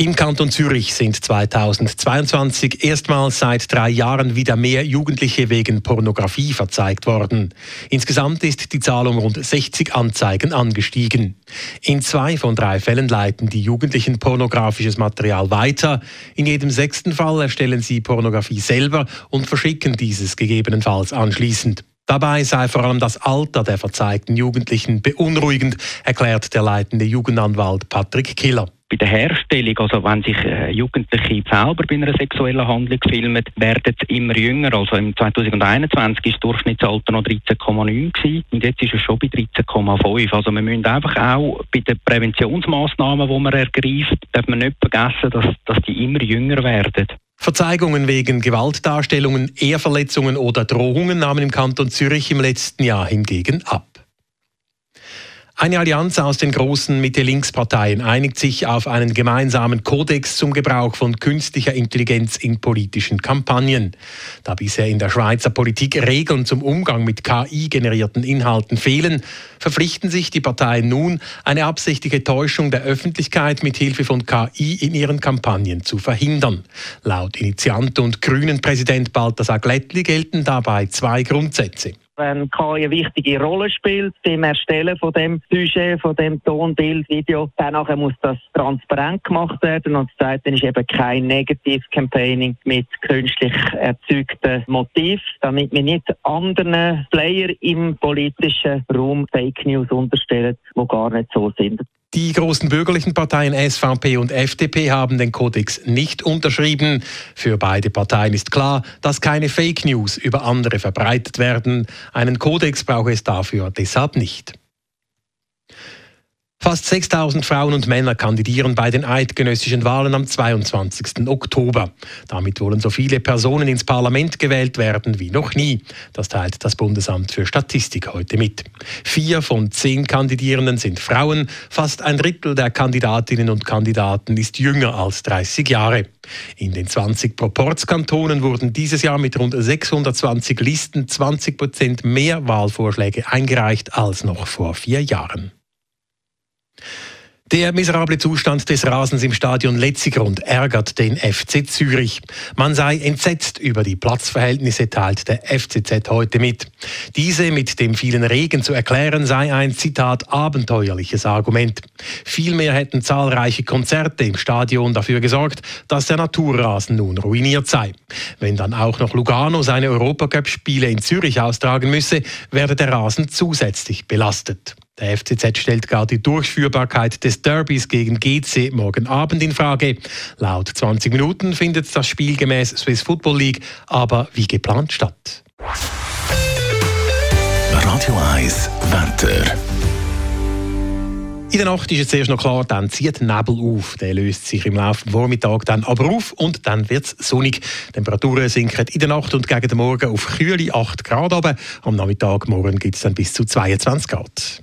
Im Kanton Zürich sind 2022 erstmals seit drei Jahren wieder mehr Jugendliche wegen Pornografie verzeigt worden. Insgesamt ist die Zahl um rund 60 Anzeigen angestiegen. In zwei von drei Fällen leiten die Jugendlichen pornografisches Material weiter. In jedem sechsten Fall erstellen sie Pornografie selber und verschicken dieses gegebenenfalls anschließend. Dabei sei vor allem das Alter der verzeigten Jugendlichen beunruhigend, erklärt der leitende Jugendanwalt Patrick Killer bei der Herstellung, also wenn sich äh, Jugendliche selber bei einer sexuellen Handlung filmen, werden sie immer jünger. Also im 2021 ist das Durchschnittsalter noch 13,9 und jetzt ist es schon bei 13,5. Also wir müssen einfach auch bei den Präventionsmaßnahmen, die man ergreift, darf man nicht vergessen, dass, dass die immer jünger werden. Verzeihungen wegen Gewaltdarstellungen, Ehrverletzungen oder Drohungen nahmen im Kanton Zürich im letzten Jahr hingegen ab. Eine Allianz aus den großen Mitte-Links-Parteien einigt sich auf einen gemeinsamen Kodex zum Gebrauch von künstlicher Intelligenz in politischen Kampagnen. Da bisher in der Schweizer Politik Regeln zum Umgang mit KI-generierten Inhalten fehlen, verpflichten sich die Parteien nun, eine absichtliche Täuschung der Öffentlichkeit mit Hilfe von KI in ihren Kampagnen zu verhindern. Laut Initiant und Grünen Präsident Balthasar Glättli gelten dabei zwei Grundsätze wenn KI eine wichtige Rolle spielt beim Erstellen von dem Sujet, von dem Ton, Bild, Video, dann muss das transparent gemacht werden und das Zweite ist eben kein Negative Campaigning mit künstlich erzeugten Motiv, damit wir nicht anderen Player im politischen Raum Fake News unterstellen, die gar nicht so sind. Die großen bürgerlichen Parteien SVP und FDP haben den Kodex nicht unterschrieben. Für beide Parteien ist klar, dass keine Fake News über andere verbreitet werden. Einen Kodex brauche es dafür deshalb nicht. Fast 6000 Frauen und Männer kandidieren bei den eidgenössischen Wahlen am 22. Oktober. Damit wollen so viele Personen ins Parlament gewählt werden wie noch nie. Das teilt das Bundesamt für Statistik heute mit. Vier von zehn Kandidierenden sind Frauen. Fast ein Drittel der Kandidatinnen und Kandidaten ist jünger als 30 Jahre. In den 20 Proportskantonen wurden dieses Jahr mit rund 620 Listen 20 Prozent mehr Wahlvorschläge eingereicht als noch vor vier Jahren. Der miserable Zustand des Rasens im Stadion Letzigrund ärgert den FC Zürich. Man sei entsetzt über die Platzverhältnisse, teilt der FCZ heute mit. Diese mit dem vielen Regen zu erklären sei ein Zitat abenteuerliches Argument. Vielmehr hätten zahlreiche Konzerte im Stadion dafür gesorgt, dass der Naturrasen nun ruiniert sei. Wenn dann auch noch Lugano seine Europacup-Spiele in Zürich austragen müsse, werde der Rasen zusätzlich belastet. Der FCZ stellt gar die Durchführbarkeit des Derbys gegen GC morgen Abend in Frage. Laut 20 Minuten findet das Spiel gemäß Swiss Football League aber wie geplant statt. Radio 1 Wetter. In der Nacht ist es zuerst noch klar, dann zieht Nebel auf. Der löst sich im Laufe des Vormittags dann aber auf und dann wird es sonnig. Die Temperaturen sinken in der Nacht und gegen den Morgen auf kühle 8 Grad. Aber am Nachmittag morgen gibt es dann bis zu 22 Grad.